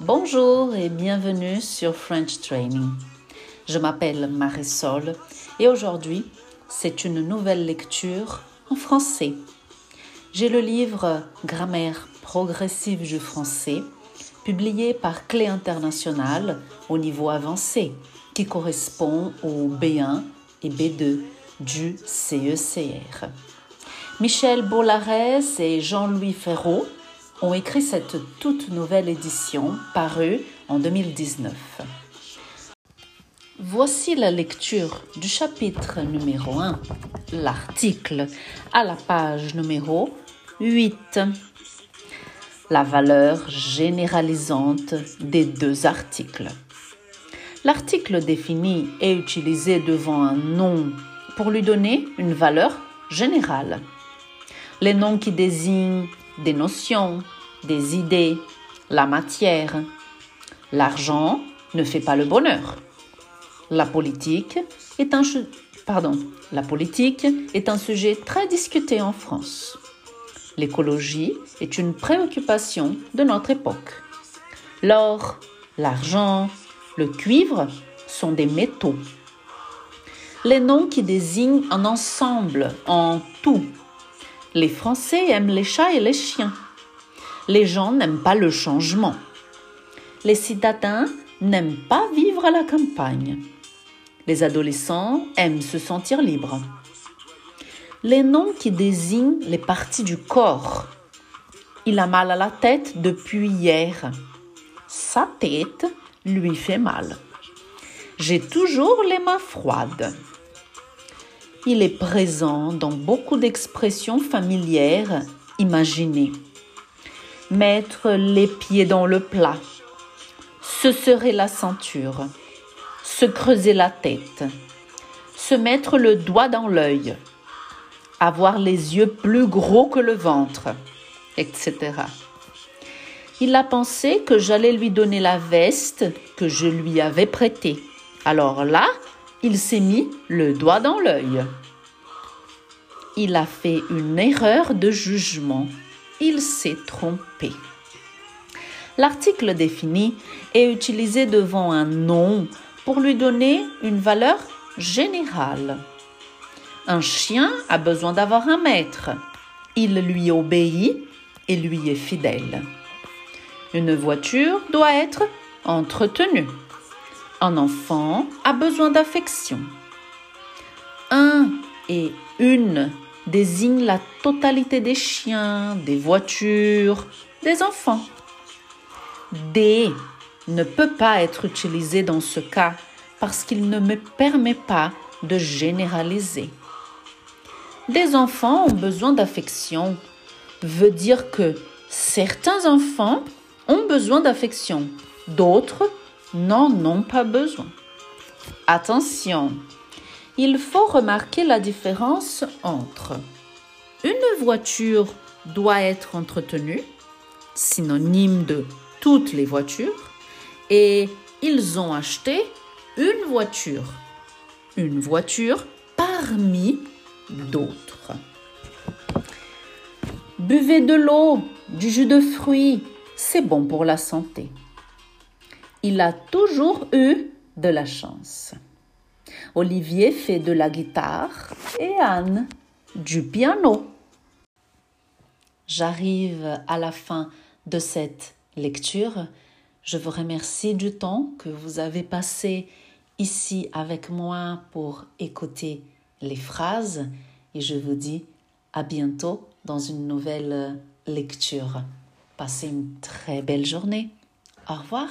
Bonjour et bienvenue sur French Training. Je m'appelle Marisol et aujourd'hui, c'est une nouvelle lecture en français. J'ai le livre Grammaire progressive du français, publié par Clé Internationale au niveau avancé, qui correspond au B1 et B2 du CECR. Michel Bollares et Jean-Louis Ferraud ont écrit cette toute nouvelle édition parue en 2019. Voici la lecture du chapitre numéro 1, l'article à la page numéro 8. La valeur généralisante des deux articles. L'article défini est utilisé devant un nom pour lui donner une valeur générale. Les noms qui désignent des notions, des idées, la matière. L'argent ne fait pas le bonheur. La politique est un, sujet très discuté en France. L'écologie est une préoccupation de notre époque. L'or, l'argent, le cuivre sont des métaux. Les noms qui désignent un ensemble, en tout. Les Français aiment les chats et les chiens. Les gens n'aiment pas le changement. Les citadins n'aiment pas vivre à la campagne. Les adolescents aiment se sentir libres. Les noms qui désignent les parties du corps. Il a mal à la tête depuis hier. Sa tête lui fait mal. J'ai toujours les mains froides. Il est présent dans beaucoup d'expressions familières imaginées. Mettre les pieds dans le plat, se serrer la ceinture, se creuser la tête, se mettre le doigt dans l'œil, avoir les yeux plus gros que le ventre, etc. Il a pensé que j'allais lui donner la veste que je lui avais prêtée. Alors là, il s'est mis le doigt dans l'œil. Il a fait une erreur de jugement il s'est trompé. L'article défini est utilisé devant un nom pour lui donner une valeur générale. Un chien a besoin d'avoir un maître. Il lui obéit et lui est fidèle. Une voiture doit être entretenue. Un enfant a besoin d'affection. Un et une désigne la totalité des chiens, des voitures, des enfants. Des ne peut pas être utilisé dans ce cas parce qu'il ne me permet pas de généraliser. Des enfants ont besoin d'affection veut dire que certains enfants ont besoin d'affection, d'autres n'en ont pas besoin. Attention, il faut remarquer la différence entre une voiture doit être entretenue, synonyme de toutes les voitures, et ils ont acheté une voiture. Une voiture parmi d'autres. Buvez de l'eau, du jus de fruits, c'est bon pour la santé. Il a toujours eu de la chance. Olivier fait de la guitare et Anne du piano. J'arrive à la fin de cette lecture. Je vous remercie du temps que vous avez passé ici avec moi pour écouter les phrases et je vous dis à bientôt dans une nouvelle lecture. Passez une très belle journée. Au revoir.